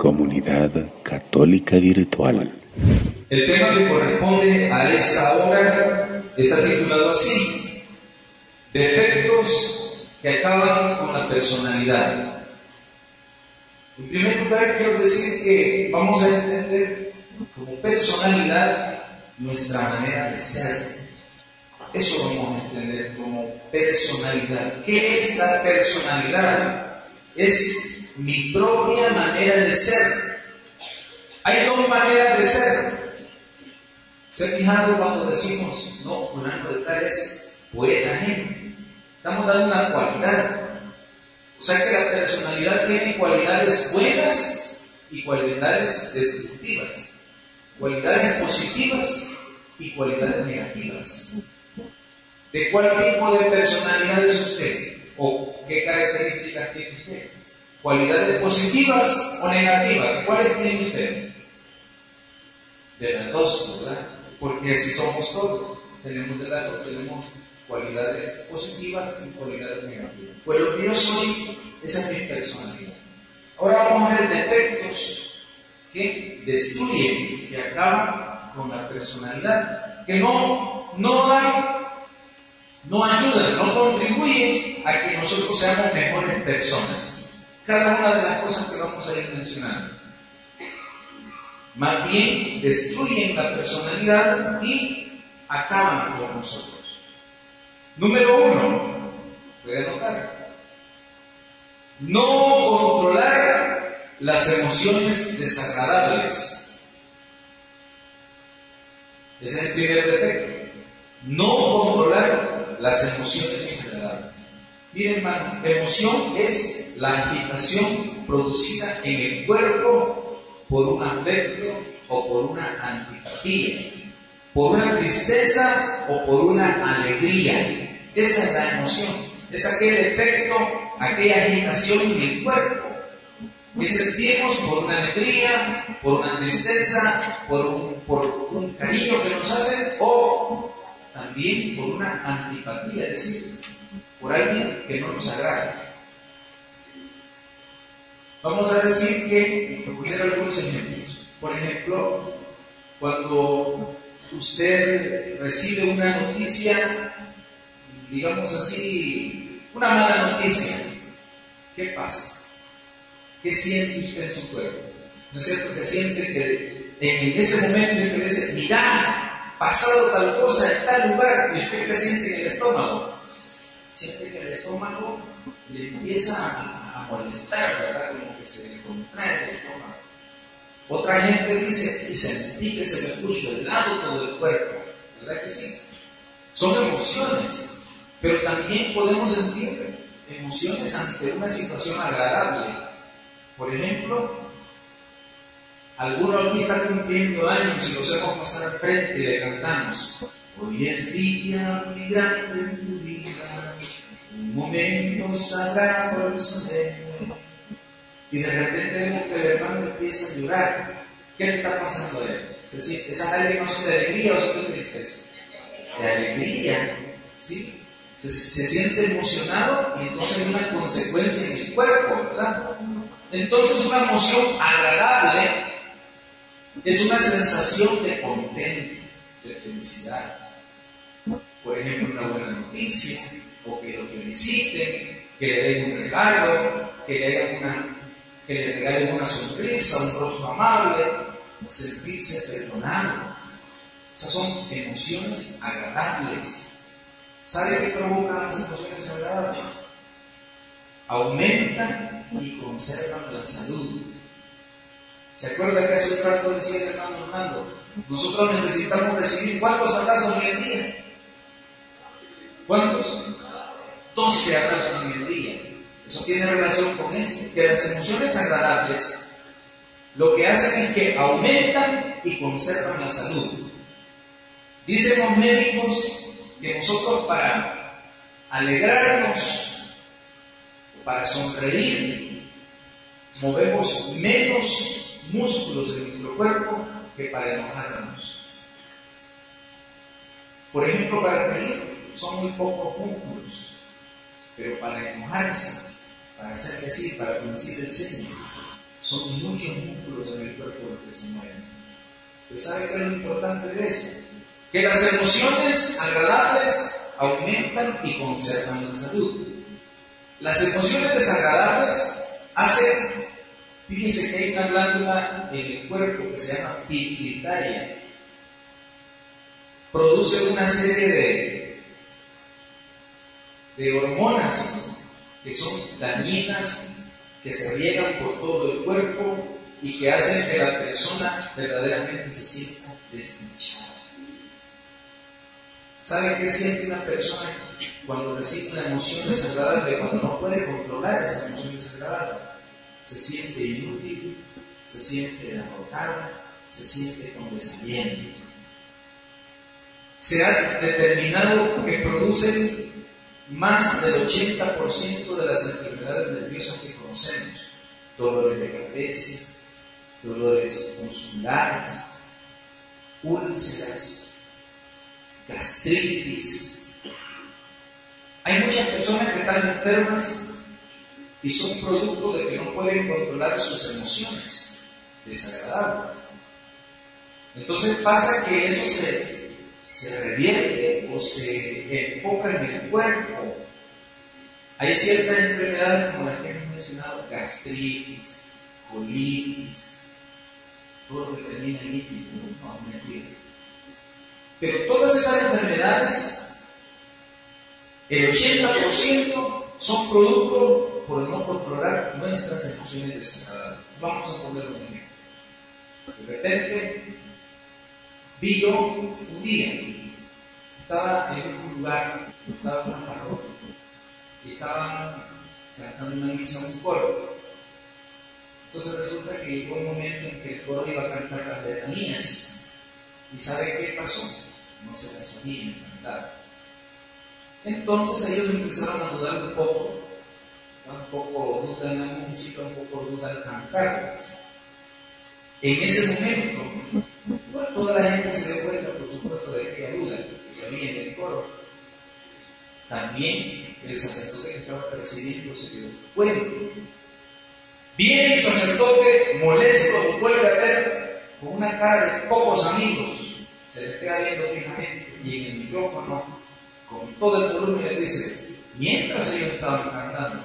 Comunidad Católica Virtual. El tema que corresponde a esta hora está titulado así, defectos que acaban con la personalidad. En primer lugar, quiero decir que vamos a entender como personalidad nuestra manera de ser. Eso vamos a entender como personalidad. ¿Qué es la personalidad? Es mi propia manera de ser. Hay dos maneras de ser. ¿Se ha fijado cuando decimos, no, fulano de tal es buena gente? Estamos dando una cualidad. O sea que la personalidad tiene cualidades buenas y cualidades destructivas. Cualidades positivas y cualidades negativas. ¿De cuál tipo de personalidad es usted? ¿O qué características tiene usted? ¿Cualidades positivas o negativas? ¿Cuáles tiene usted? De las dos, ¿verdad? Porque si somos todos, tenemos de las dos, tenemos cualidades positivas y cualidades negativas. Pues lo que yo soy, esa es mi personalidad. Ahora vamos a ver defectos que destruyen, que acaban con la personalidad, que no, no dan, no ayudan, no contribuyen a que nosotros seamos mejores personas. Cada una de las cosas que vamos a ir mencionando. Más bien destruyen la personalidad y acaban con nosotros. Número uno, puede notar, no controlar las emociones desagradables. Ese es el primer defecto. No controlar las emociones desagradables. Miren, hermano, emoción es la agitación producida en el cuerpo por un afecto o por una antipatía, por una tristeza o por una alegría. Esa es la emoción, es aquel efecto, aquella agitación en el cuerpo que sentimos por una alegría, por una tristeza, por un, por un cariño que nos hacen o también por una antipatía, es decir, por alguien que no nos agrada. Vamos a decir que, voy algunos ejemplos. Por ejemplo, cuando usted recibe una noticia digamos así, una mala noticia, ¿qué pasa? ¿Qué siente usted en su cuerpo? ¿No es cierto que siente que en ese momento en que le dice, mira, pasado tal cosa en tal lugar, y usted qué siente en el estómago? Siente que el estómago le empieza a, molestar, ¿verdad? Como que se le contrae el estómago. Otra gente dice, y sentí que se me puso el lado todo el cuerpo, ¿verdad que sí? Son emociones. Pero también podemos sentir emociones ante una situación agradable. Por ejemplo, alguno aquí está cumpliendo años y los hemos pasado al frente y le cantamos. Hoy es día muy grande vida, un momento sagrado. Y de repente vemos que el hermano empieza a llorar. ¿Qué le está pasando a él? ¿Se siente, ¿Esa lágrimas de alegría o son de tristeza? De alegría, ¿sí? se, siente emocionado y entonces hay una consecuencia en el cuerpo, ¿verdad? Entonces una emoción agradable es una sensación de contento, de felicidad. Por ejemplo, una buena noticia, que lo feliciten, que le den un regalo, que le, una, que le regalen una sonrisa, un rostro amable, sentirse perdonado. Esas son emociones agradables ¿Sabe qué provocan las emociones agradables? Aumentan y conservan la salud. ¿Se acuerda que hace un rato decía hermano Hernando? Nosotros necesitamos recibir cuántos abrazos en el día. ¿Cuántos? 12 abrazos en el día. Eso tiene relación con esto, que las emociones agradables lo que hacen es que aumentan y conservan la salud. Dicen los médicos que nosotros para alegrarnos, para sonreír, movemos menos músculos de nuestro cuerpo que para enojarnos. Por ejemplo, para reír son muy pocos músculos, pero para enojarse, para hacer decir, para producir el ceño, son muchos músculos en el cuerpo que se mueven. ¿Usted sabe qué es lo importante de eso? Que las emociones agradables aumentan y conservan la salud. Las emociones desagradables hacen, fíjese que hay una glándula en el cuerpo que se llama pituitaria. Produce una serie de, de hormonas que son dañinas, que se riegan por todo el cuerpo y que hacen que la persona verdaderamente se sienta desdichada. ¿Sabe qué siente una persona cuando recibe una emoción desagradable, cuando no puede controlar esa emoción desagradable? Se siente inútil, se siente derrotada, se siente con. Se ha determinado que producen más del 80% de las enfermedades nerviosas que conocemos, dolores de cabeza, dolores musculares, úlceras, gastritis. Hay muchas personas que están enfermas y son producto de que no pueden controlar sus emociones desagradables. Entonces pasa que eso se, se revierte o se enfoca en el cuerpo. Hay ciertas enfermedades como las que hemos mencionado, gastritis, colitis, todo lo que termina en líquido, no. Pero todas esas enfermedades, el 80% son producto por no controlar nuestras emociones desagradables. Vamos a poner un ejemplo. De repente, vi yo un día, estaba en un lugar, estaba en una parroquia, y cantando una misa, un coro. Entonces resulta que llegó un momento en que el coro iba a cantar las letanías. ¿Y sabe qué pasó? no se las sabían cantar. Entonces ellos empezaron a dudar un poco, un poco duda en la música, un poco duda al cantarlas. En ese momento, toda la gente se dio cuenta, por supuesto, de que duda que había en el coro. También el sacerdote que estaba presidiendo se dio cuenta. Viene el sacerdote molesto, vuelve a ver con una cara de pocos amigos se le queda viendo fijamente y en el micrófono, con todo el volumen, le dice, mientras ellos estaban cantando,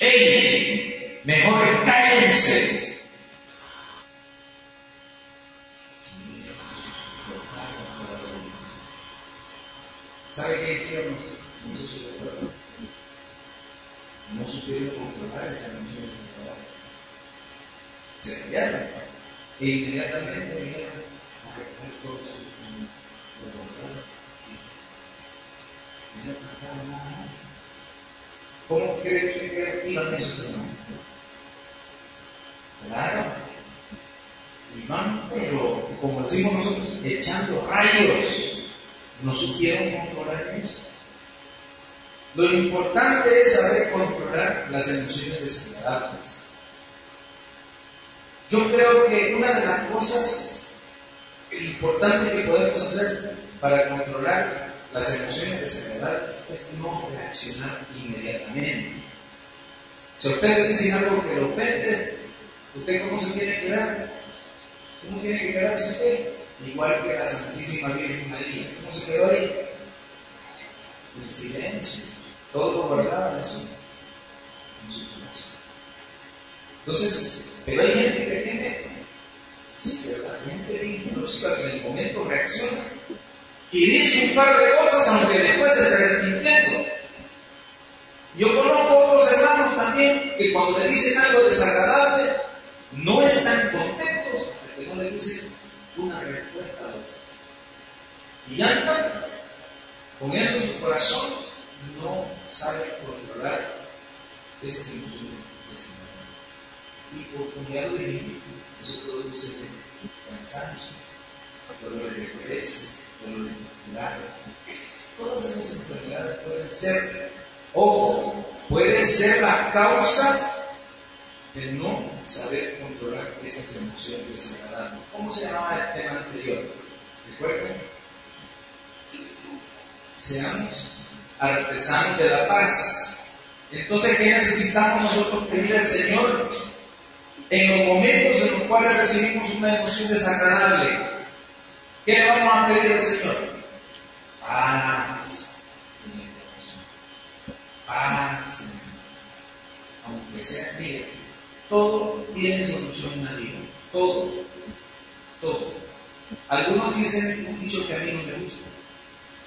¡Ey! Mejor cállense. ¿Sabe qué? No supieron controlar esa emoción Se callaron e inmediatamente dijeron, ¿Cómo cree usted que iban esos? Claro. Iban, pero como decimos nosotros, echando rayos. No supieron controlar eso. Lo importante es saber controlar las emociones desagradables. Yo creo que una de las cosas importante que podemos hacer para controlar las emociones desagradables es no reaccionar inmediatamente. Si usted le dice algo que lo ofende, ¿usted cómo se tiene que dar? ¿Cómo tiene que quedarse usted? Igual que la Santísima Virgen María. ¿Cómo se quedó ahí? En silencio. Todo guardaba eso en su corazón. Entonces, pero hay gente que tiene Sí, pero la gente que en el momento reacciona y dice un par de cosas, aunque después se arrepintiendo. Yo conozco otros hermanos también que cuando le dicen algo desagradable, no están contentos porque no le dicen una respuesta Y andan con eso en su corazón, no sabe controlar esas emociones. Y por ya lo dije, eso produce cansancio, dolores de cabeza, dolores musculares. Todas esas enfermedades pueden ser, ojo, puede ser la causa de no saber controlar esas emociones desagradables. ¿Cómo se llamaba el tema anterior? ¿Recuerden? Seamos artesanos de la paz. Entonces, ¿qué necesitamos nosotros pedir al Señor? En los momentos en los cuales recibimos una emoción desagradable, ¿qué le vamos a pedir al Señor? Paz. Paz el Aunque sea día. Todo tiene solución en la vida. Todo. Todo. Algunos dicen un dicho que a mí no me gusta.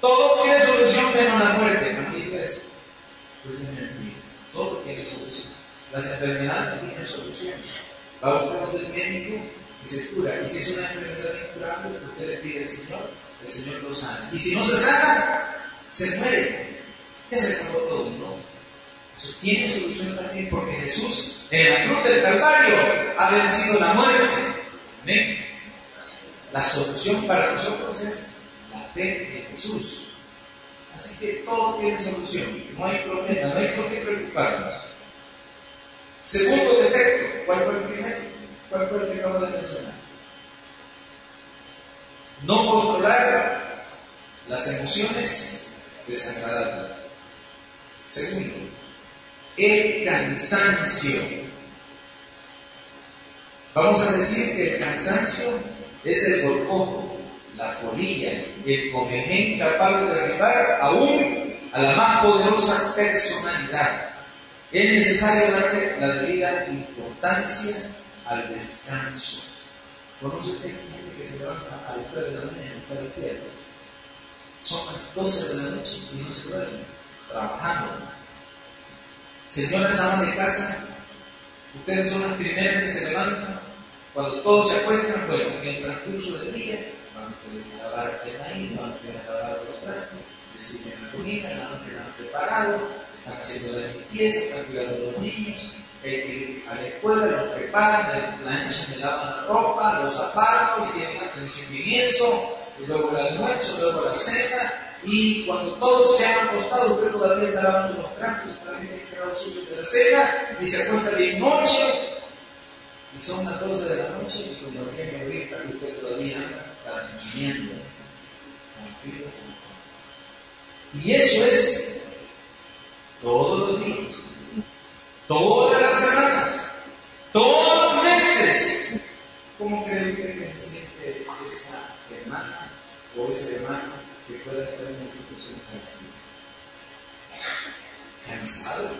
Todo tiene solución menos la muerte. A mí es, pues es mentira. Todo tiene solución. Las enfermedades tienen solución. Va a buscar del médico y se cura. Y si es una enfermedad incurable, usted le pide al Señor, el Señor lo sana. Y si no se sana, se muere. Ya se acabó todo, ¿no? Eso tiene solución también porque Jesús en la cruz del Calvario ha vencido la muerte. Amén. La solución para nosotros es la fe en Jesús. Así que todo tiene solución. No hay problema, no hay por qué preocuparnos. Segundo defecto, ¿cuál fue el primero? ¿Cuál fue el que acabo de mencionar? No controlar las emociones desagradables. Segundo, el cansancio. Vamos a decir que el cansancio es el gorgojo, la polilla, el comején capaz de derribar aún a la más poderosa personalidad. Es necesario darle la debida importancia al descanso. ¿Conoce usted gente que se levanta a las 3 de la mañana y está despierto? Son las 12 de la noche y no se duermen, trabajando. Señoras amas de casa, ustedes son las primeras que se levantan. Cuando todos se acuestan, bueno, en el transcurso del día, van a lavar el maíz, van a lavar los trastes, deciden la comida, la noche la han preparado, están haciendo la limpieza, están cuidando a los niños, eh, a la escuela los preparan, planchan, le lavan la ropa, los zapatos, tienen atención en eso, luego el almuerzo, luego la cena, y cuando todos se han acostado, usted todavía está lavando los trastos, todavía está quedado sucio de la cena, y se acuesta bien noche, y son las 12 de la noche, y como decía mi abuelita, usted todavía anda comiendo. Y eso es todos los días, todas las semanas, todos los meses. ¿Cómo cree usted que se siente esa hermana o ese hermano que pueda estar en una situación así? Cansado.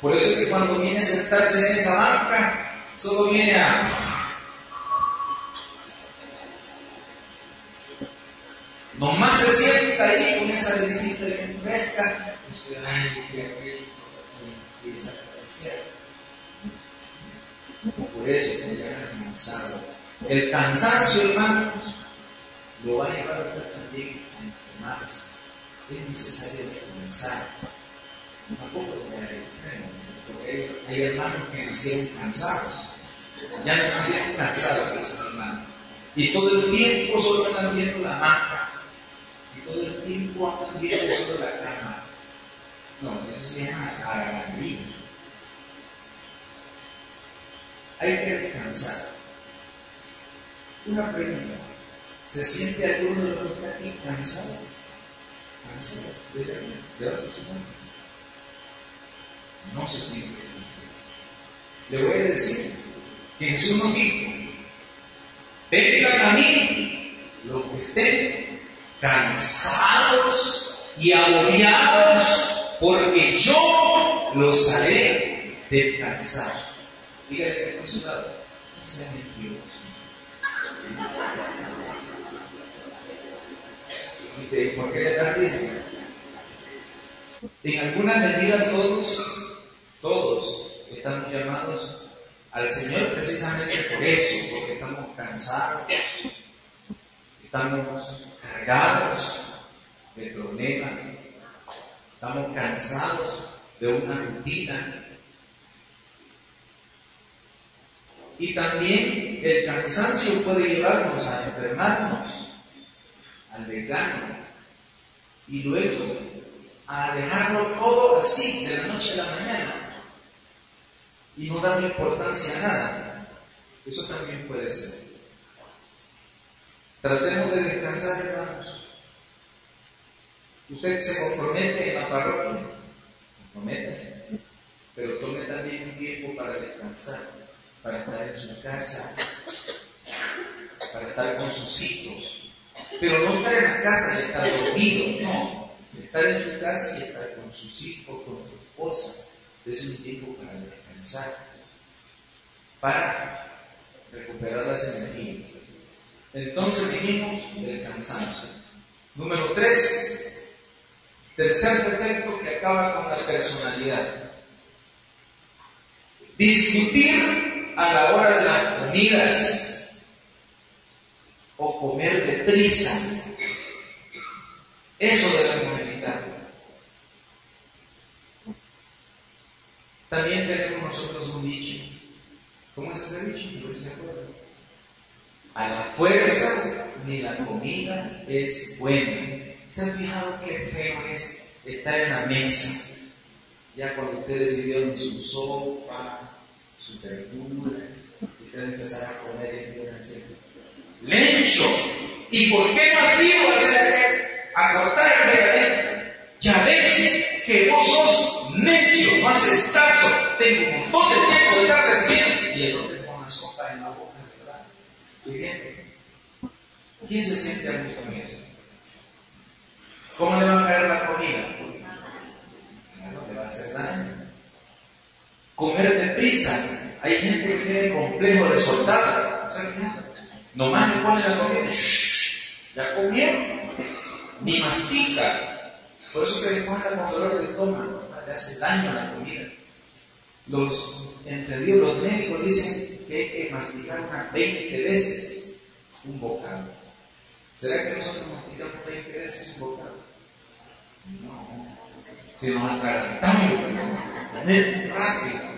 Por eso es que cuando viene a sentarse en esa banca, solo viene a Nomás se sienta ahí con esa visita de fresca ay, qué rico, desaparecer. Por eso llama cansado. El cansancio, hermanos, lo va a llevar a usted también a enfermarse. Es necesario descansar. Tampoco vaya a extremo, porque hay, hermanos que nacieron cansados. Ya no nacieron cansados esos hermanos. Y todo el tiempo solo están viendo la marca. Y todo el tiempo andan viendo solo la cama. No, eso se llama araganería. Hay que descansar. Una pregunta. ¿Se siente alguno de los que está aquí cansado? ¿Cansado? ¿De la vida? ¿De la persona? No se siente cansado. Le voy a decir que Jesús nos dijo, vengan a mí los que estén cansados y agobiados porque yo los haré descansar. Dígale que está su lado, no sea mentiroso. ¿Y por qué le da risa? En alguna medida todos, todos estamos llamados al Señor precisamente por eso, porque estamos cansados, estamos cargados de problemas, Estamos cansados de una rutina. Y también el cansancio puede llevarnos a enfermarnos, al desgano, y luego a dejarlo todo así de la noche a la mañana y no darle importancia a nada. Eso también puede ser. Tratemos de descansar, hermanos. Usted se compromete en la parroquia, comprométase, pero tome también un tiempo para descansar. para estar en su casa, para estar con sus hijos. Pero no estar en la casa y estar dormido, no. Estar en su casa y estar con sus hijos, con su esposa. Es un tiempo para descansar, para recuperar las energías. Entonces dijimos el cansancio. Número tres, tercer defecto que acaba con la personalidad. Discutir a la hora de las comidas o comer deprisa. Eso debemos evitar. También tenemos nosotros un dicho. ¿Cómo es ese dicho? se A la fuerza ni la comida es buena. ¿Se han fijado qué feo es estar en la mesa? Ya cuando ustedes vivieron su sopa, sus verduras, ustedes empezarán a comer y empiezan a ¡Lencho! ¿Y por qué no has ido a, cortar el regadero? Ya ves que vos sos necio, no haces caso, tengo un montón de tiempo de estar diciendo y el otro con una sopa en la boca, ¿verdad? ¿Quién se siente a gusto en eso? ¿Cómo le va a caer la comida? No le va a hacer daño. Comer deprisa. Hay gente que tiene complejo de soldado. Nomás le pone la comida. ya comieron. Ni mastica. Por eso que cuenta con dolor de estómago. Le hace daño a la comida. Los entendidos, los médicos dicen que hay que masticar unas 20 veces un bocado. ¿Será que nosotros masticamos 20 veces un bocado? No. Si nos atragantamos, rápido.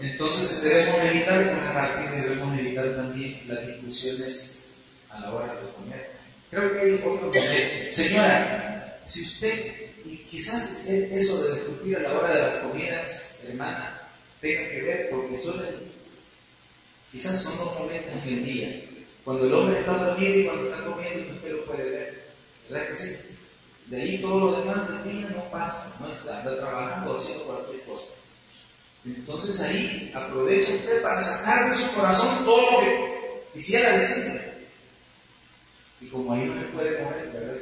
Entonces debemos evitar rápido y debemos evitar también las discusiones a la hora de comer. Creo que hay otro que Señora, si usted, y quizás eso de discutir a la hora de las comidas, hermana, tenga que ver porque son, quizás son dos momentos en el día cuando el hombre está dormido y cuando está comiendo, usted lo puede ver. ¿Verdad que sí? De ahí todo lo demás del día no pasa, no está, anda trabajando haciendo cualquier cosa. Entonces ahí aprovecha usted para sacar de su corazón todo lo que quisiera decirle. Y como ahí no le puede mover, ¿verdad?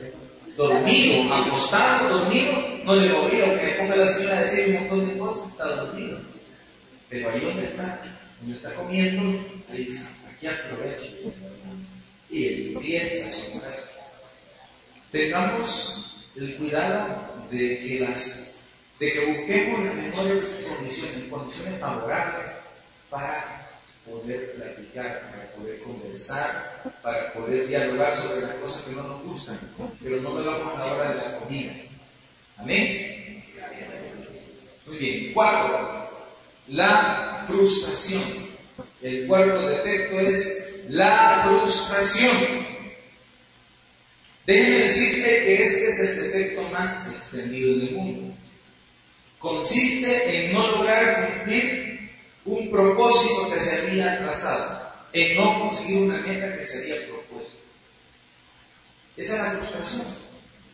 Dormido, acostado, dormido, no le movía, aunque ponga la señora a decir un montón de cosas, está dormido. Pero ahí donde está, donde está comiendo, ahí está y aprovecho y empieza a sonar. Tengamos el cuidado de que las de que busquemos las mejores condiciones, condiciones favorables para poder platicar, para poder conversar, para poder dialogar sobre las cosas que no nos gustan, pero no lo vamos a la hora de la comida. Amén. Muy bien. Cuatro, la frustración. El cuarto defecto es la frustración. Déjenme decirte que este es el defecto más extendido del mundo. Consiste en no lograr cumplir un propósito que se había trazado, en no conseguir una meta que se había propuesto. Esa es la frustración.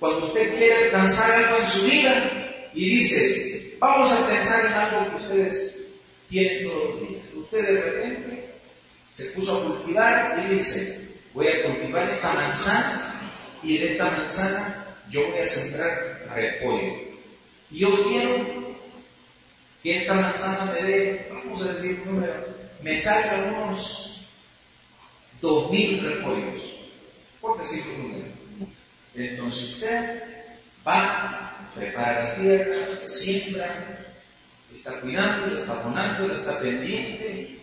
Cuando usted quiere alcanzar algo en su vida y dice, vamos a pensar en algo que ustedes tienen todos los días usted de repente se puso a cultivar y dice, voy a cultivar esta manzana y de esta manzana yo voy a sembrar repollo. Yo quiero que esta manzana me dé, vamos a decir un número, me salga unos dos mil repollos, por decir un número. Entonces usted va, prepara la tierra, siembra, está cuidando, está abonando, está pendiente.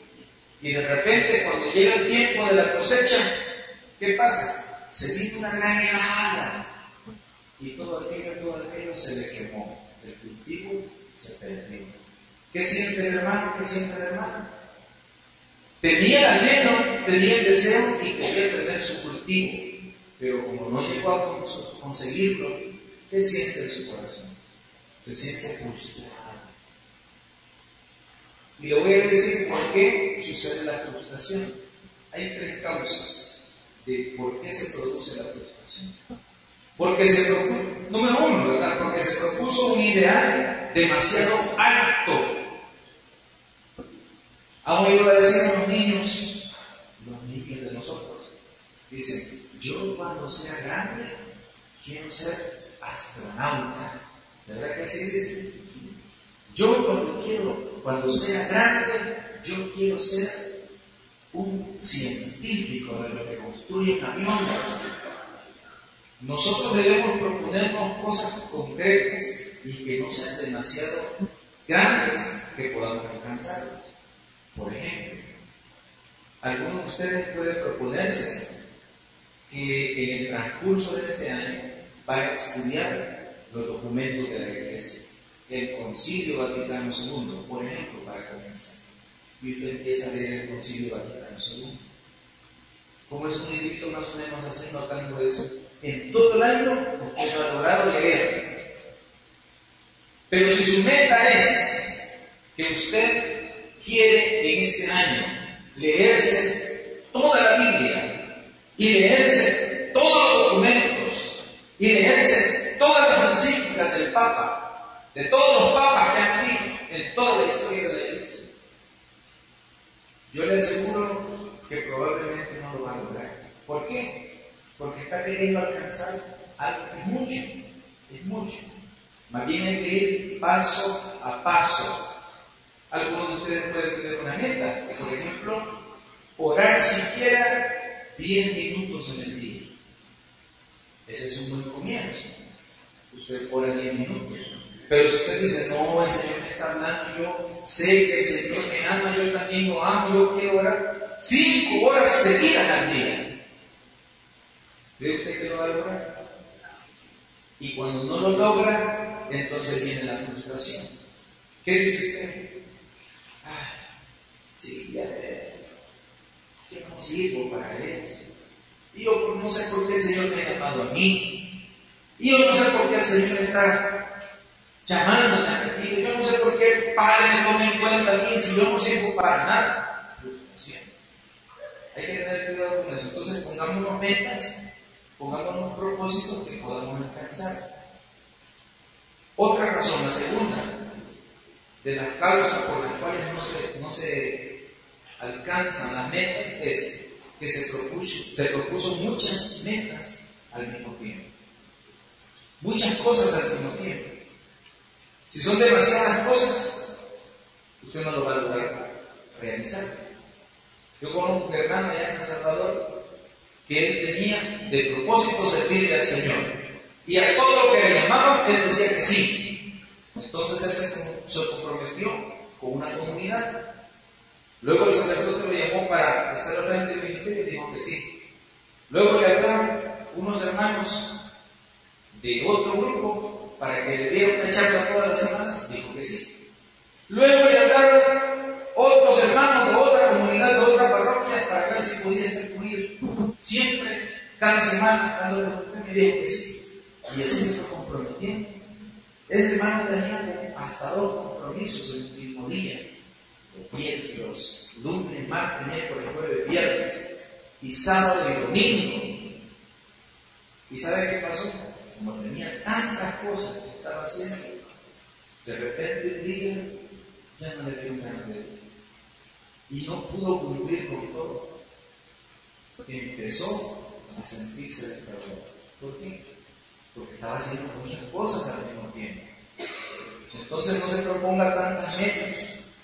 Y de repente, cuando llega el tiempo de la cosecha, ¿qué pasa? Se viene una gran helada. Y todo aquello, todo aquello se le quemó. El cultivo se perdió. ¿Qué siente el hermano? ¿Qué siente el hermano? Tenía el anhelo, tenía el deseo y quería tener su cultivo. Pero como no llegó a conseguirlo, ¿qué siente en su corazón? Se siente frustrado y le voy a decir por qué sucede la frustración. Hay tres causas de por qué se produce la frustración. Porque se propuso, número uno, ¿verdad? Porque se propuso un ideal demasiado alto. Han oído decir a los niños, los niños de nosotros, dicen, yo cuando sea grande quiero ser astronauta. ¿De verdad que así dice? Yo cuando quiero, cuando sea grande, yo quiero ser un científico de lo que construye aviones. Nosotros debemos proponernos cosas concretas y que no sean demasiado grandes que podamos alcanzar. Por ejemplo, algunos de ustedes pueden proponerse que en el transcurso de este año vayan a estudiar los documentos de la Iglesia, el Concilio Vaticano II, por ejemplo, para comenzar. Y usted empieza a leer el Concilio Vaticano II. Como es un librito más o menos así, notando eso, en todo el año usted ha logrado leer. Pero si su meta es que usted quiere en este año leerse toda la Biblia y leerse todos los documentos y leerse todas las encíclicas del Papa, de todos los papas que han habido en toda la historia de la Iglesia, yo le aseguro que probablemente no lo va a lograr. ¿Por qué? Porque está queriendo alcanzar algo que es mucho, es mucho. Más bien hay que ir paso a paso. Algunos de ustedes pueden tener una meta, por ejemplo, orar siquiera 10 minutos en el día. Ese es un buen comienzo. Usted ora 10 minutos. Pero si usted dice, no, el Señor me está hablando, yo sé que el Señor me ama, yo también lo amo, yo quiero orar 5 horas seguidas al día. ¿Cree usted que lo va a lograr? Y cuando no lo logra, entonces viene la frustración. ¿Qué dice usted? Ah, sí, ya ves, yo no sirvo para eso. Y yo no sé por qué el Señor me ha llamado a mí. Y yo no sé por qué el Señor está llamándome a mí. Yo no sé por qué el Padre me toma en cuenta a mí si yo no sirvo para nada. Frustración. Hay que tener cuidado con eso. Entonces pongámonos metas Pongámonos propósitos que podamos alcanzar. Otra razón, la segunda, de las causas por las cuales no se, no se alcanzan las metas es que se propuso, se propuso muchas metas al mismo tiempo. Muchas cosas al mismo tiempo. Si son demasiadas cosas, usted no lo va a lograr realizar. Yo conozco un hermano allá en San Salvador que él tenía de propósito servirle al Señor. Y a todo lo que le llamaban, él decía que sí. Entonces él se, comprometió con una comunidad. Luego el sacerdote lo llamó para estar al frente del ministerio y dijo que sí. Luego le hablaron unos hermanos de otro grupo para que le diera una charla todas las semanas, dijo que sí. Luego le hablaron otros hermanos de otra comunidad, de otra parroquia, para ver si podía estar Siempre, cada semana, dándole usted me dijo que. Y así me fue comprometiendo. Ese hermano tenía hasta dos compromisos en el mismo día. Los, lunes, martes, miércoles, jueves, viernes. Y sábado y domingo. ¿Y sabe qué pasó? Como tenía tantas cosas que estaba haciendo, de repente un día ya no le dio ganas de. Y no pudo cumplir con todo empezó a sentirse despertado. ¿Por qué? Porque estaba haciendo muchas cosas al mismo tiempo. Entonces no se proponga tantas metas,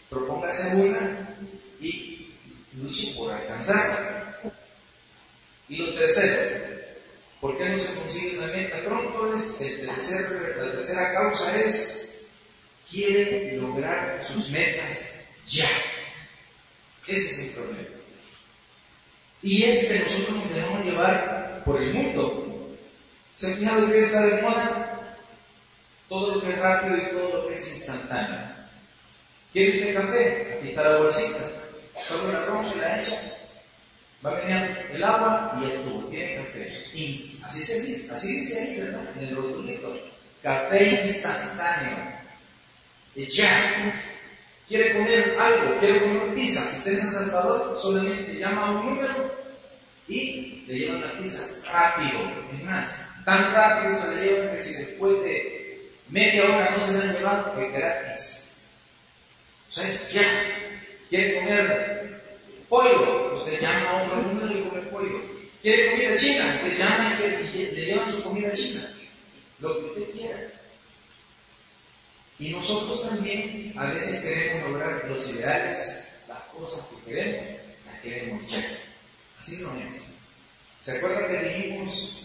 propóngase una y luche por alcanzarla. Y lo tercero, ¿por qué no se consigue una meta pronto? Es el tercer, la tercera causa es quiere lograr sus metas ya. Ese es el problema. Y es que nosotros nos dejamos llevar por el mundo. ¿Se han fijado que está de moda? Todo lo que es rápido y todo lo que es instantáneo. ¿Quiere usted café? Aquí está la bolsita. Solo la rompe y la echa. Va a venir el agua y estuvo. Tiene café. Así se dice, así dice ahí, ¿verdad? En el rotulito. Café instantáneo. Ya. Quiere comer algo, quiere comer pizza. Si usted es en Salvador, solamente llama a un número y le llevan la pizza rápido. Es más, tan rápido se le llevan que si después de media hora no se la han llevado, es gratis. O sea, es ya. quiere comer pollo, usted llama a otro número y come pollo. Quiere comida china, usted llama y, le llevan su comida china. Lo que usted quiera. Y nosotros también a veces queremos lograr los ideales, las cosas que queremos, las queremos ya. Así no es. ¿Se acuerdan que dijimos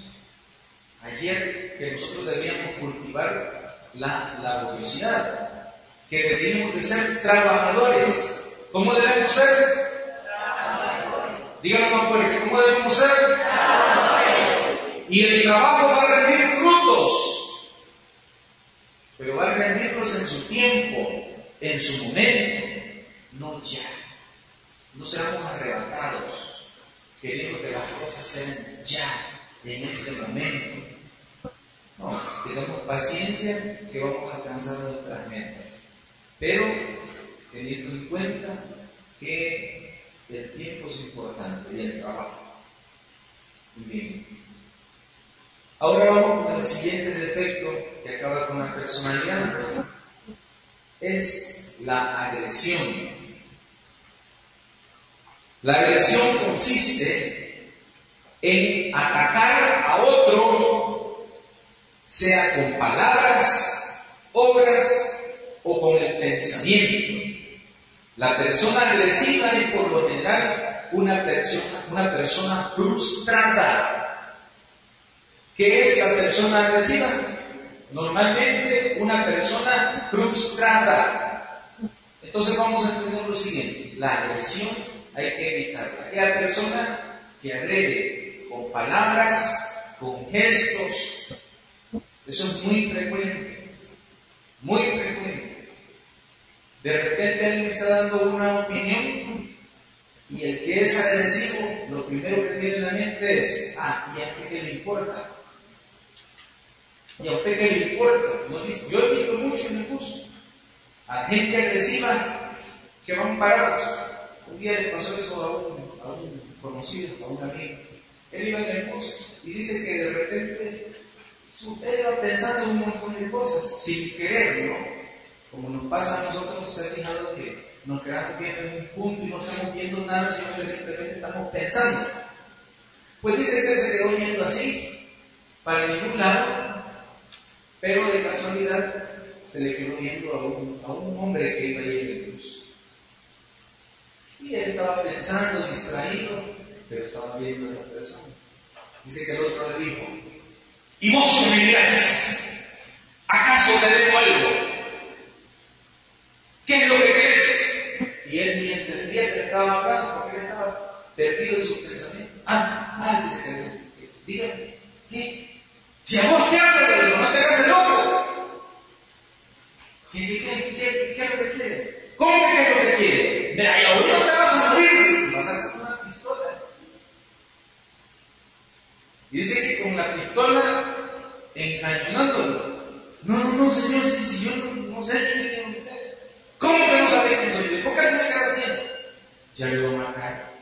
ayer que nosotros debíamos cultivar la laboriosidad? Que debíamos de ser trabajadores. ¿Cómo debemos ser? Trabajadores. Díganlo más fuerte, ¿cómo debemos ser? Trabajadores. Y el trabajo va a rendir frutos. Pero va a rendirlos en su tiempo, en su momento, no ya. No seamos arrebatados queriendo que las cosas sean ya, en este momento. No, tengamos paciencia que vamos a alcanzar nuestras metas. Pero teniendo en cuenta que el tiempo es importante y el trabajo. Muy bien. Ahora vamos con el siguiente defecto que acaba con la personalidad. Es la agresión. La agresión consiste en atacar a otro, sea con palabras, obras o con el pensamiento. La persona agresiva es por lo general una persona, una persona frustrada. ¿Qué es la persona agresiva? Normalmente una persona frustrada. Entonces vamos a entender lo siguiente. La agresión hay que evitarla. Aquella persona que agrede con palabras, con gestos, eso es muy frecuente, muy frecuente. De repente alguien está dando una opinión y el que es agresivo, lo primero que tiene en la mente es, ah, ¿y a qué le importa? ¿Y a usted qué le importa? Yo he visto mucho en el curso, a gente agresiva que van parados un día le pasó eso a un, a un conocido, a un amigo. Él iba en el bus y dice que de repente él iba pensando un montón de cosas sin querer, ¿no? Como nos pasa a nosotros, se ha fijado que nos quedamos viendo en un punto y no estamos viendo nada, sino que simplemente estamos pensando. Pues dice que se quedó viendo así, para ningún lado, pero de casualidad se le quedó viendo a un, a hombre que iba ahí en el bus. Y él estaba pensando, distraído, pero estaba viendo a esa persona. Dice que el otro le dijo, ¿y vos me dirás? ¿Acaso te debo algo? ¿Qué es lo que crees? Y él ni entendía que estaba hablando porque él estaba perdido en su pensamiento. Ah, ah, dice que dígame, ¿qué? Si a vos te hablo, no te hagas. ¿Qué, qué, es lo que quiere? ¿Cómo que es lo que quiere? Mira, ahorita te vas a morir y vas a con una pistola. Y dice que con la pistola encañonándolo. No, no, no, señor, si, si yo no, no sé es usted. ¿Cómo que no sabe quién soy yo? ¿Por qué me cada tiempo? Ya le voy a matar.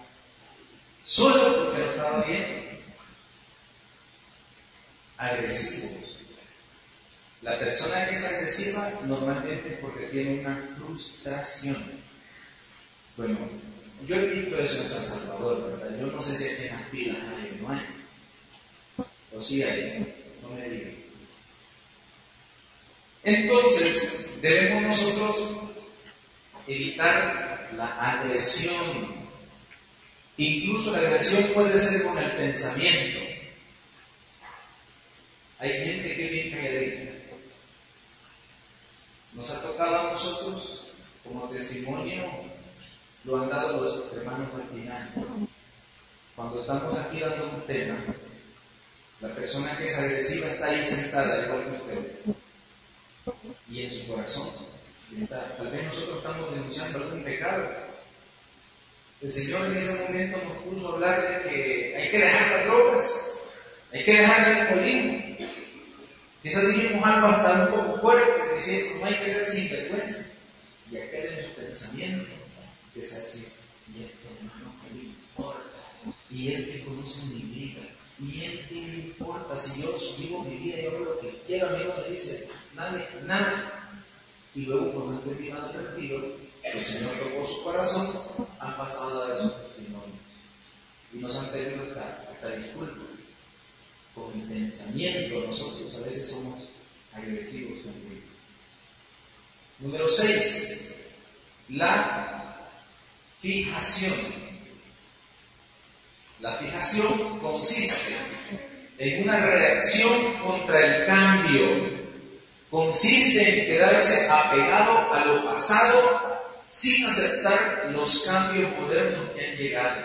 Solo porque lo estaba viendo. Agresivo. La persona que es agresiva normalmente es porque tiene una frustración. Bueno, yo he visto eso en San Salvador, ¿verdad? Yo no sé si aquí en las pilas hay o no hay. O sí hay, no me digan. Entonces, debemos nosotros evitar la agresión. Incluso la agresión puede ser con el pensamiento. Hay gente que viene calladita. Tocado a nosotros como testimonio, lo han dado los hermanos martinanos. Cuando estamos aquí dando un tema, la persona que es agresiva está ahí sentada, igual que ustedes. Y en su corazón tal vez nosotros estamos denunciando algún pecado. El Señor en ese momento nos puso a hablar de que hay que dejar las drogas, hay que dejar el molino, Quizás dijimos algo hasta un poco fuerte, que no hay que ser sinvergüenza. Y aquel en su pensamiento es así, y esto hermano que le importa, y él que conoce mi vida, y él que le importa, si yo vivo mi vida, yo hago lo que quiero, amigo me dice, nada, nada. Y luego cuando estoy privado partido, el Señor tocó su corazón, han pasado a dar su testimonio. Y nos han pedido hasta, disculpas con el pensamiento. Nosotros a veces somos agresivos con Dios. Número 6. La fijación. La fijación consiste en una reacción contra el cambio. Consiste en quedarse apegado a lo pasado sin aceptar los cambios modernos que han llegado.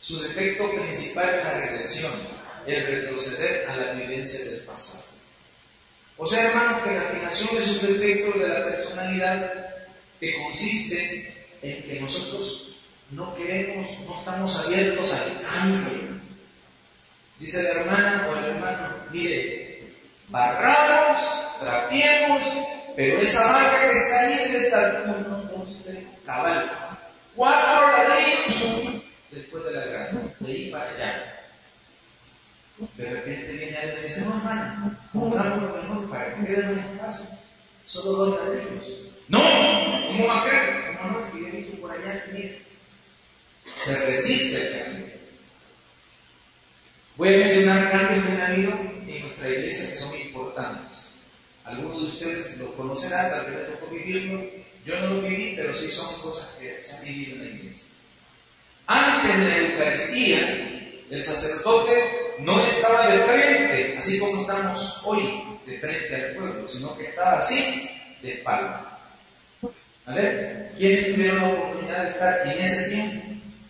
Su defecto principal es la regresión, el retroceder a la vivencia del pasado. O sea, hermanos, que la fijación es un defecto de la personalidad que consiste en que nosotros no queremos, no estamos abiertos al cambio. Dice la hermana o el hermano, mire, barramos, trapiemos, pero esa vaca que está ahí debe estar uno, dos, tres, cabal. Cuatro ladrillos después de la granja, de ahí para allá. De repente viene alguien y dice, no hermano, pongamos el caso. Solo dos ladrillos. No, ¿cómo va a quedar? ¿Cómo no? Si yo hizo por allá. Se resiste el cambio. Voy a mencionar cambios que han habido en nuestra iglesia que son importantes. Algunos de ustedes lo conocerán, tal vez les tocó vivirlo. Yo no lo viví, pero sí son cosas que se han vivido en la iglesia. Antes de la Eucaristía, el sacerdote no estaba de frente, así como estamos hoy, de frente al pueblo, sino que estaba así, de espalda. A ver, ¿quiénes tuvieron la oportunidad de estar en ese tiempo?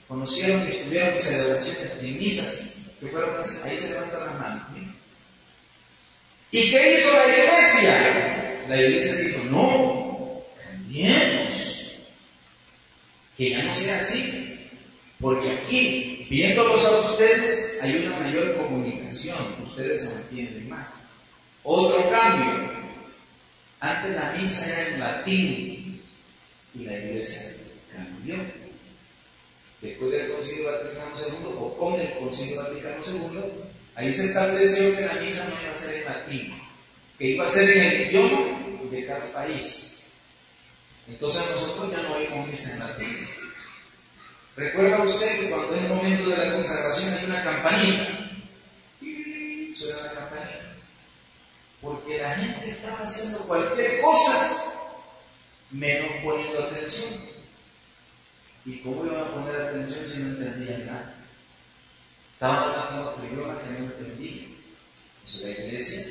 Conocieron que estuvieron celebraciones, en misas, que fueron así, ahí se levantan las manos. ¿Y qué hizo la iglesia? La iglesia dijo, no, cambiemos, que ya no sea así. Porque aquí, viéndolos a ustedes, hay una mayor comunicación, ustedes se entienden más. Otro cambio, antes la misa era en latín y la iglesia cambió. Después del Concilio Vaticano II o con el Concilio Vaticano II, ahí se estableció que la misa no iba a ser en latín, que iba a ser en el idioma de cada país. Entonces nosotros ya no hay misa en latín. ¿Recuerda usted que cuando es el momento de la consagración hay una campanita? Suena la campanita. Porque la gente estaba haciendo cualquier cosa menos poniendo atención. ¿Y cómo iban a poner atención si no entendían nada? Estaban hablando otro idioma que no entendían. Eso la iglesia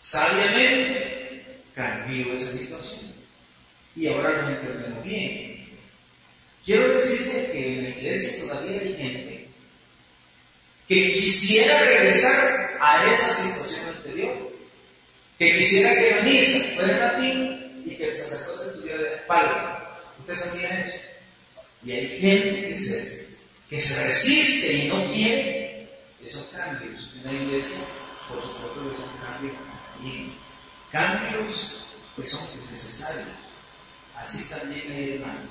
sabiamente cambió esa situación. Y ahora nos entendemos bien. Quiero decirte que en la iglesia todavía hay gente que quisiera regresar a esa situación anterior, que quisiera que la misa fuera en latín y que el sacerdote estuviera de espalda. ¿Usted sabía eso? Y hay gente que se, resiste y no quiere esos cambios en la iglesia, por supuesto que son cambios y cambios que son necesarios. Así también hay hermanos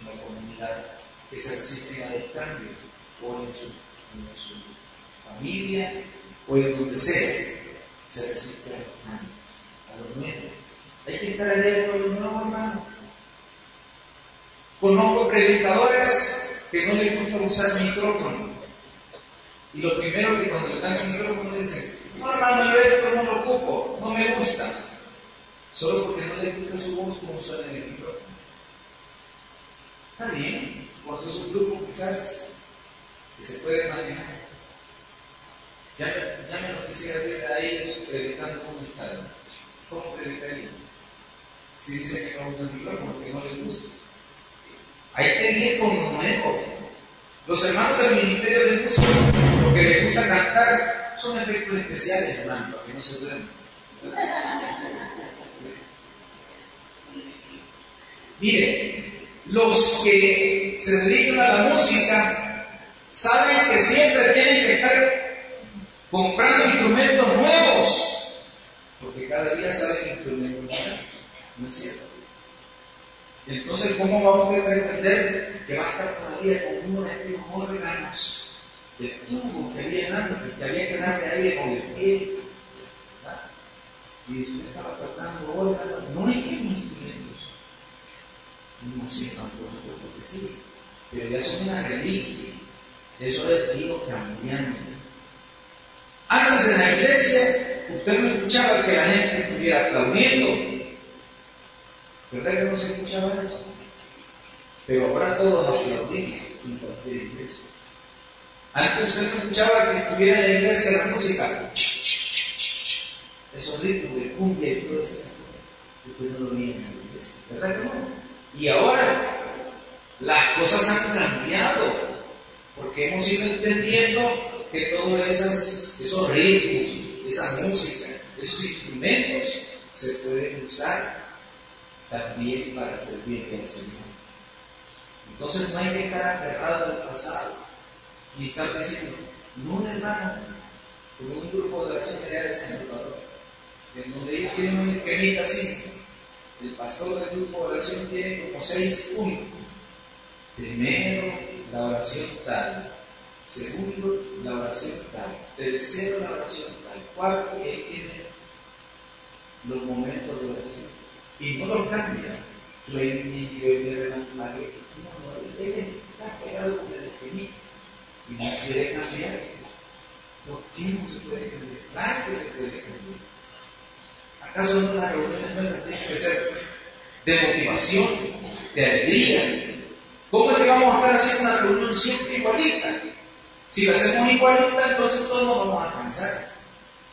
en la comunidad que se resisten a los cambios, o en su, familia, o en donde sea, se resiste a los nuevos. Hay que estar alerta los nuevos hermanos. Conozco predicadores que no les gusta usar micrófono. Y lo primero que cuando le dan el micrófono dicen, no hermano, yo esto no lo ocupo, no me gusta. Solo porque no les gusta su voz como suena en el micrófono. Está bien, cuando es un grupo quizás que se puede manejar. Ya, ya me lo quisiera ver a ellos predicando cómo están. ¿Cómo predicarían? Si dicen que no usan el micrófono, porque no les gusta. Hay que ir con lo nuevo. Los hermanos del Ministerio de Música, lo que les gusta cantar, son efectos especiales, hermano, para que no se duerman. Mire, los que se dedican a la música saben que siempre tienen que estar comprando instrumentos nuevos, porque cada día salen instrumentos nuevos, ¿no es cierto? Entonces, ¿cómo vamos a pretender que va a estar todavía con uno de estos órganos de tubo que había antes, que había que darle aire con el pie? ¿verdad? Y usted estaba tocando órganos, no es que instrumentos No, sí, por supuesto que sí. Pero ya son una reliquia. Eso es ido cambiando. Antes en la iglesia, usted no escuchaba que la gente estuviera aplaudiendo. ¿Verdad que no se escuchaba eso? Pero ahora todos aplaudimos en cualquier iglesia. Antes usted no escuchaba que estuviera en la iglesia la música. Esos ritmos de cumbia y todo eso. Usted no lo veía en la iglesia. ¿Verdad que no? Y ahora las cosas han cambiado. Porque hemos ido entendiendo que todos esos, ritmos, esa música, esos instrumentos se pueden usar también para servir al Señor. Entonces no hay que estar aferrado al pasado y estar diciendo, no hermano, como un grupo de oración de San Salvador, en donde ellos tienen un esquemita así. El pastor del grupo de oración tiene como seis puntos. Primero, la oración tal. Segundo, la oración tal. Tercero, la oración tal. Cuarto, él tiene los momentos de oración. Y no lo cambia. Lo inicio de la No, no, él está pegado con el esquemita y no quiere cambiar. ¿Por qué no se puede cambiar? Claro se puede cambiar. ¿Acaso no las reuniones nuestras tienen que ser de motivación, de alegría? ¿Cómo es vamos a estar haciendo una reunión siempre igualita? Si la hacemos igualita, entonces todos nos vamos a cansar.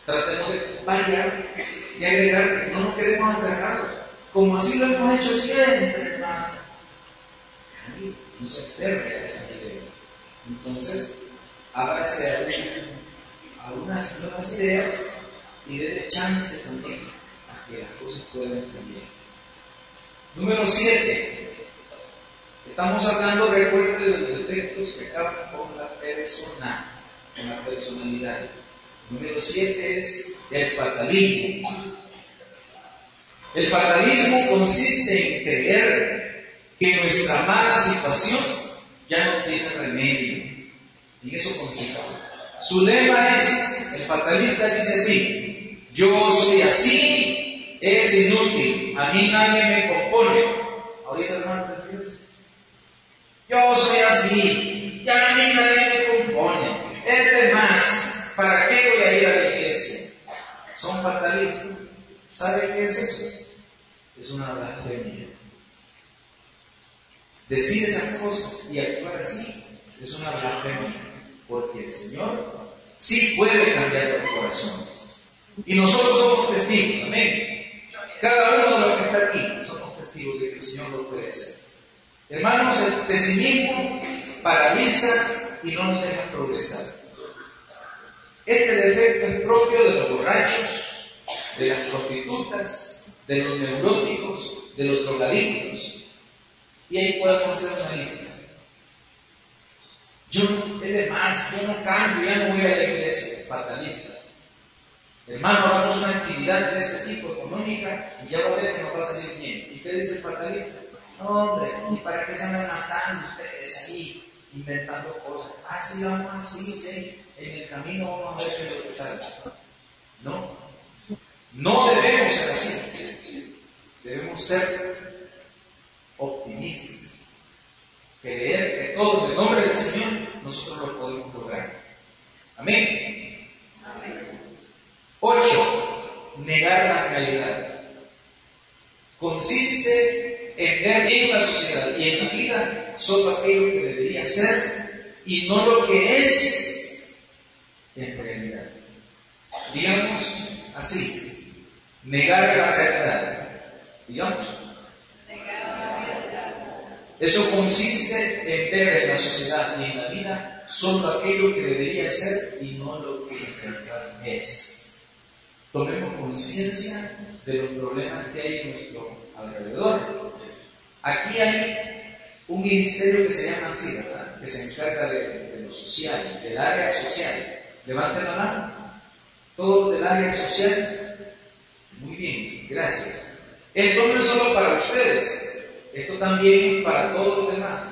Tratemos de variar y agregar, no nos queremos agarrar. Como así lo hemos hecho siempre, hermano. No se pierde esa idea. Entonces, ábrase a algunas nuevas ideas y de chance también a que las cosas puedan cambiar. Número 7. Estamos hablando, de los defectos que acaban con la persona, con la personalidad. Número 7 es el fatalismo. El fatalismo consiste en creer que nuestra mala situación ya no tiene remedio. Y eso consiste. Su lema es, el fatalista dice así, yo soy así, es inútil, a mí nadie me compone. Ahorita hermano, ¿qué Yo soy así, ya a mí nadie me compone. Es más, ¿para qué voy a ir a la iglesia? Son fatalistas. ¿Sabe qué es eso? Es una blasfemia. Decir esas cosas y actuar así es una blasfemia, porque el Señor sí puede cambiar los corazones. Y nosotros somos testigos, amén. Cada uno de los que está aquí somos testigos de que el Señor lo puede hacer. Hermanos, el pesimismo paraliza y no nos deja progresar. Este defecto es propio de los borrachos, de las prostitutas, de los neuróticos, de los drogadictos, y ahí podemos hacer una lista. Yo, es de más, yo no cambio, ya no voy a la iglesia, fatalista. Hermano, hagamos una actividad de este tipo económica y ya va a ver que nos va a salir bien. ¿Y qué dice el fatalista? Hombre, ¿y para qué se andan matando ustedes ahí, inventando cosas? Ah, sí, vamos así, sí, en el camino vamos a ver qué es lo que sale. No, no debemos ser así. Debemos ser optimistas. Creer que todo en el nombre del Señor nosotros lo podemos lograr. Amén. Ocho, negar la realidad. Consiste en la sociedad y en la vida solo aquello que debería ser y no lo que es en realidad. Digamos así, negar la realidad. Digamos, eso consiste en ver en la sociedad y en la vida solo aquello que debería ser y no lo que en realidad es. Tomemos conciencia de los problemas que hay en nuestro alrededor. Aquí hay un ministerio que se llama así, ¿verdad? Que se encarga de, lo social, del área social. Levanten la mano. Todo del área social. Muy bien, gracias. Esto no es solo para ustedes, esto también es para todos los demás.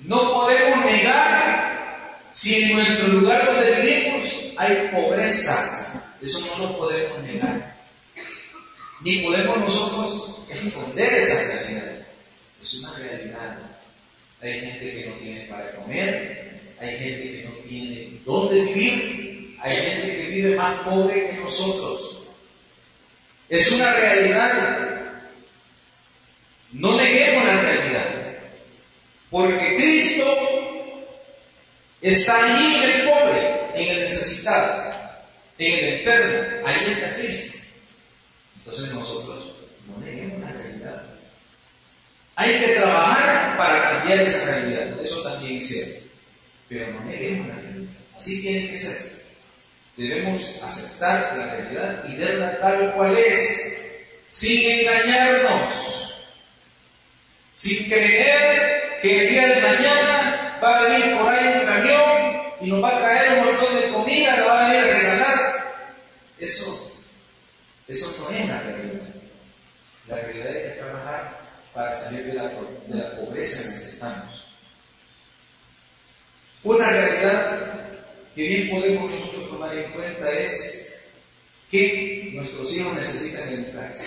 No podemos negar si en nuestro lugar donde vivimos hay pobreza. Eso no lo podemos negar. Ni podemos nosotros esconder esa realidad. una realidad. Hay gente que no tiene para comer, hay gente que no tiene dónde vivir, hay gente que vive más pobre que nosotros. Es una realidad. No neguemos la realidad, porque Cristo está allí en el pobre, en el necesitado, en el enfermo, ahí está Cristo. Entonces nosotros no neguemos la realidad. Hay que trabajar para cambiar esa realidad, eso también es pero no neguemos la realidad. Así tiene que ser. Debemos aceptar la realidad y verla tal cual es, sin engañarnos, sin creer que el día de mañana va a venir por ahí un camión y nos va a traer un montón de comida, la va a venir a regalar. Eso, eso no es la realidad. La realidad es que trabajar para salir de la, de la pobreza en la que estamos. Una realidad que bien podemos nosotros tomar en cuenta es que nuestros hijos necesitan educarse.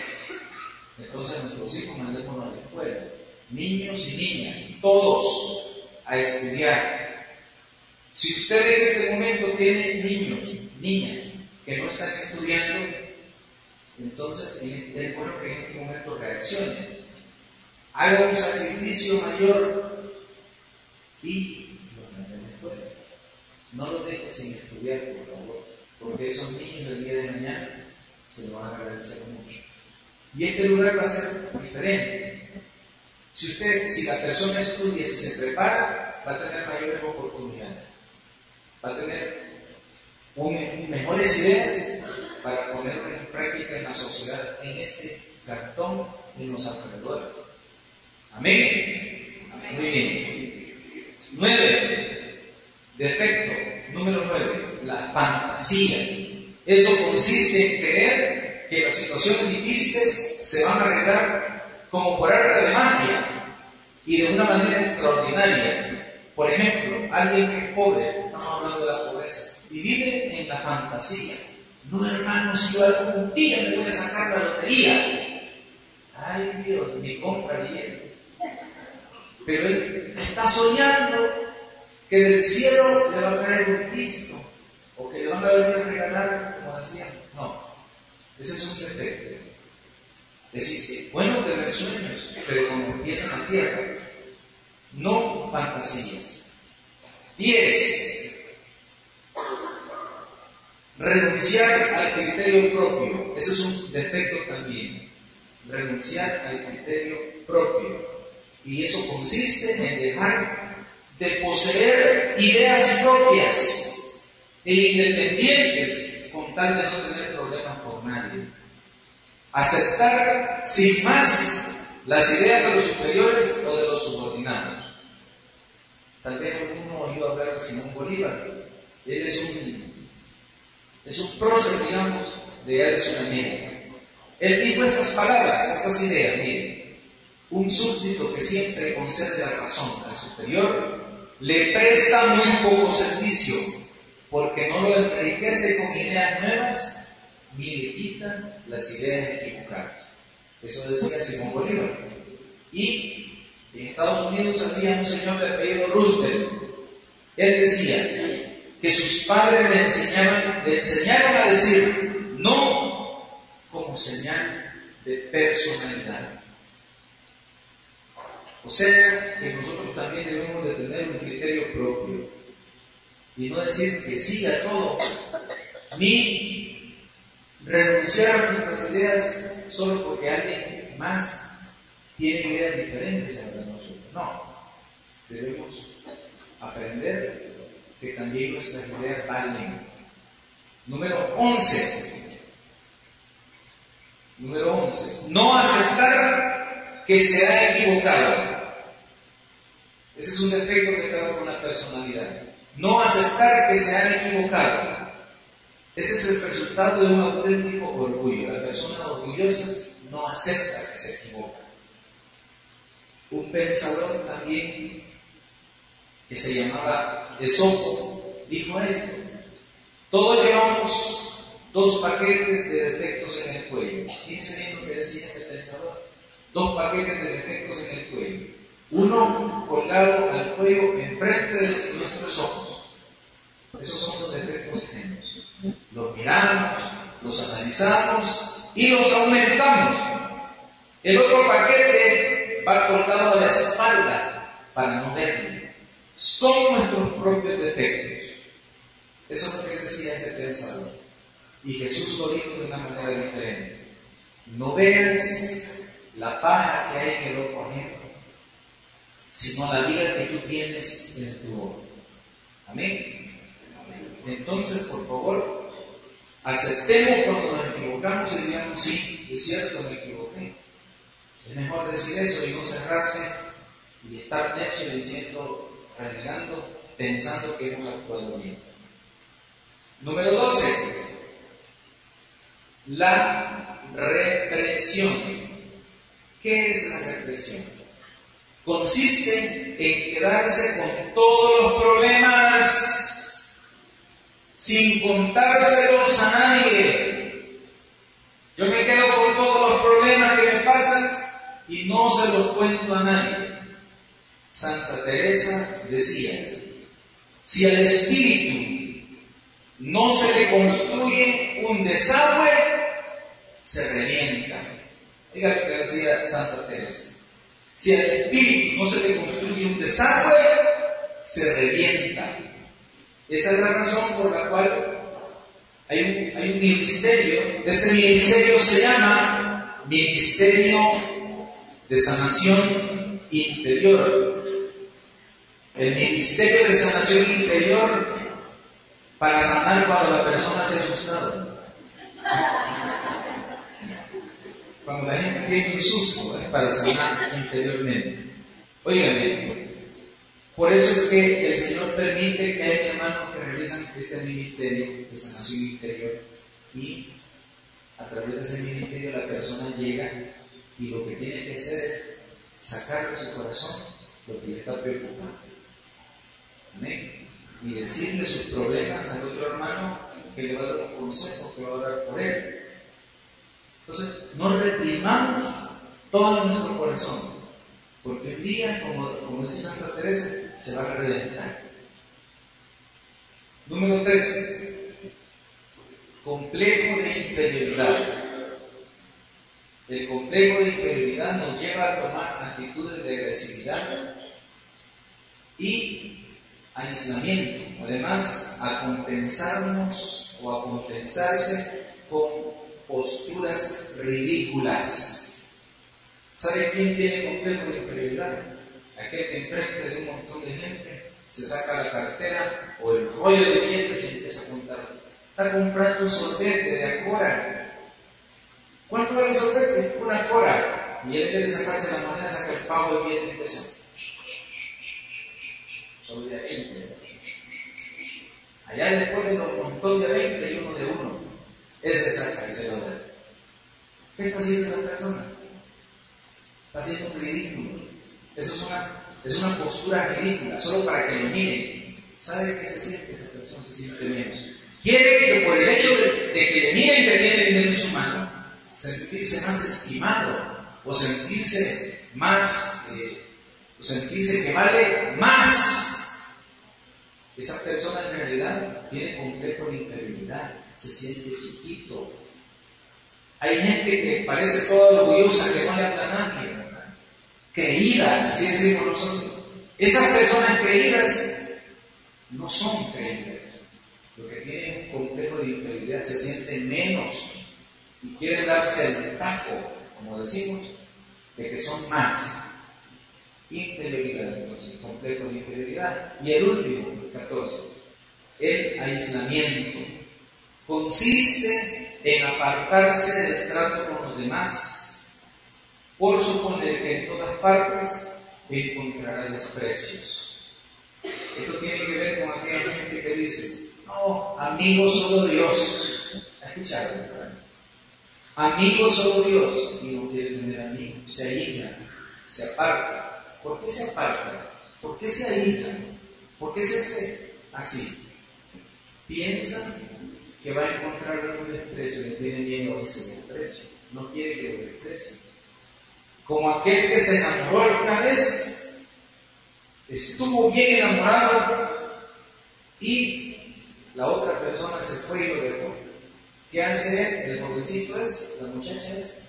Entonces nuestros hijos mandémonos a la escuela, niños y niñas, todos a estudiar. Si usted en este momento tiene niños, niñas que no están estudiando, entonces es bueno que en este momento reaccione. Haga un sacrificio mayor y no lo dejes sin estudiar, por favor, porque esos niños el día de mañana se lo van a agradecer mucho. Y este lugar va a ser diferente. Si usted, si la persona estudia, si se prepara, va a tener mayores oportunidades. Va a tener mejores ideas para ponerlo en práctica en la sociedad, en este cartón, en los alrededores. Amén. Muy bien. Nueve. Defecto número 9, la fantasía. Eso consiste en creer que las situaciones difíciles se van a arreglar como por arte de magia y de una manera extraordinaria. Por ejemplo, alguien que es pobre, estamos hablando de la pobreza, y vive en la fantasía. No, hermano, si yo algún día me voy a sacar la lotería. Ay Dios, ni compra billetes. Pero él está soñando que del cielo le va a caer un Cristo, o que le van a venir a regalar, como decían. No, ese es un defecto. Es decir, bueno tener sueños, pero como empiezan a tierra, no fantasías. Diez, renunciar al criterio propio. Ese es un defecto también. Renunciar al criterio propio. Y eso consiste en dejar de poseer ideas propias e independientes con tal de no tener problemas por nadie. Aceptar sin más las ideas de los superiores o de los subordinados. Tal vez alguno oído hablar de Simón Bolívar. Él es un, es un prócer, digamos, de Sudamérica. Él dijo estas palabras, estas ideas, mire, un súbdito que siempre concede la razón al superior le presta muy poco servicio, porque no lo enriquece con ideas nuevas, ni le quita las ideas equivocadas. Eso decía Simón Bolívar. Y en Estados Unidos había un señor de apellido Roosevelt. Él decía que sus padres le enseñaban, le enseñaron a decir no como señal de personalidad. O sea que nosotros también debemos de tener un criterio propio y no decir que sí a todo, ni renunciar a nuestras ideas solo porque alguien más tiene ideas diferentes a las de nosotros. No, debemos aprender que también nuestras ideas valen. Número 11. Número 11. No aceptar que se ha equivocado. Ese es un defecto que acaba con la personalidad. No aceptar que se han equivocado. Ese es el resultado de un auténtico orgullo. La persona orgullosa no acepta que se equivoca. Un pensador también que se llamaba Esopo dijo esto. Todos llevamos dos paquetes de defectos en el cuello. ¿Quién bien lo que decía este pensador? Dos paquetes de defectos en el cuello Uno colgado al cuello enfrente de nuestros ojos. Esos son los defectos ajenos. Los miramos, los analizamos y los aumentamos. El otro paquete va colgado a la espalda para no verlo. Son nuestros propios defectos. Eso es lo que decía este pensador. Y Jesús lo dijo de una manera diferente. No veas la paja que hay en el ojo ajeno, sino la vida que tú tienes en tu ojo. Amén. Entonces, por favor, aceptemos cuando nos equivocamos y digamos, sí, es cierto, me equivoqué. Es mejor decir eso y no cerrarse y estar necio diciendo, renegando, pensando que hemos actuado bien. Número 12. La represión. ¿Qué es la represión? Consiste en quedarse con todos los problemas sin contárselos a nadie. Yo me quedo con todos los problemas que me pasan y no se los cuento a nadie. Santa Teresa decía, si el espíritu no se le construye un desagüe, se revienta. Diga lo que decía Santa Teresa. Si al espíritu no se le construye un desagüe, se revienta. Esa es la razón por la cual hay un, hay un ministerio. Ese ministerio se llama Ministerio de Sanación Interior. El Ministerio de Sanación Interior para sanar cuando la persona se ha asustado. Cuando la gente tiene un susto, es para sanar interiormente. Oigan, por eso es que el Señor permite que haya hermanos que realizan este ministerio de sanación interior y a través de ese ministerio la persona llega y lo que tiene que hacer es sacar de su corazón lo que le está preocupando. Amén y decirle sus problemas al otro hermano que le va a dar un consejo, que va a dar por él. Entonces, no reprimamos todo nuestro corazón, porque un día, como, como dice Santa Teresa, se va a reventar. Número 3. Complejo de inferioridad. El complejo de inferioridad nos lleva a tomar actitudes de agresividad y aislamiento, además a compensarnos o a compensarse con posturas ridículas. ¿Sabe quién tiene complejo de inferioridad? Aquel que enfrente de un montón de gente se saca la cartera o el rollo de billetes y empieza a contar. Está comprando un sorbete de acora. ¿Cuánto vale el sorbete? Una acora. Y él quiere sacarse la moneda, saca el pavo de billete y empieza sobre 20. Allá después de un montón de 20 y uno de uno. Ese se lo da. ¿Qué está haciendo esa persona? Está haciendo un ridículo. Eso es una, es una postura ridícula, solo para que lo miren. ¿Sabe qué se siente esa persona? Se siente menos. Quiere que por el hecho de, que le miren que tiene dinero en su mano, sentirse más estimado o sentirse más, eh, o sentirse que vale más esa persona en realidad tiene complejo de inferioridad, se siente chiquito. Hay gente que parece toda orgullosa que no le habla a nadie, creída, así decimos nosotros. Esas personas creídas no son creídas. Lo que tienen un complejo de inferioridad se sienten menos y quieren darse el taco, como decimos, de que son más. Inferioridad, entonces, complejo de inferioridad. Y el último, 14. El aislamiento consiste en apartarse del trato con los demás, por suponer que en todas partes encontrará desprecios. Esto tiene que ver con aquella gente que dice, no, amigo solo Dios. ¿Escucharon? Amigo solo Dios. Y no quiere tener amigos. Se aísla, se aparta. ¿Por qué se aparta? ¿Por qué se aísla? ¿Por qué se hace así? Piensa que va a encontrar un desprecio, le tiene miedo a ese desprecio, no quiere que lo desprecie. Como aquel que se enamoró alguna vez estuvo bien enamorado y la otra persona se fue y lo dejó. ¿Qué hace el jovencito es? La muchacha es.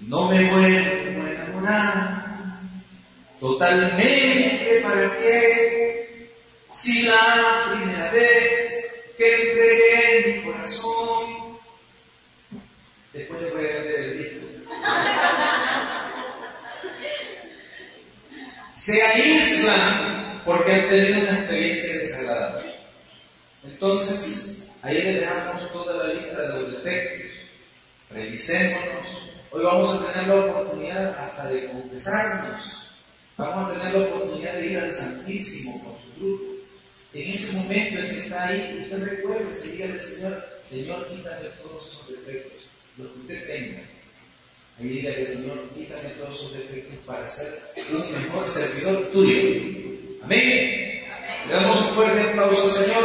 No me vuelvo a enamorar. Totalmente para qué. Si la primera vez que entregué mi corazón, después le voy a vender el disco. Se aíslan porque han tenido una experiencia desagradable. Entonces, ahí le dejamos toda la lista de los defectos. Revisémonos. Hoy vamos a tener la oportunidad hasta de confesarnos. Vamos a tener la oportunidad de ir al Santísimo con su grupo. En ese momento en que está ahí, usted recuerde, se diga al Señor, Señor, quítame todos esos defectos, los que usted tenga. Ahí diga que Señor, quítame todos esos defectos para ser un mejor servidor tuyo. Amén. Le damos un fuerte aplauso al Señor.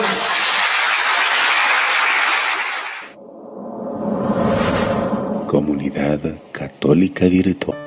Comunidad Católica Virtual.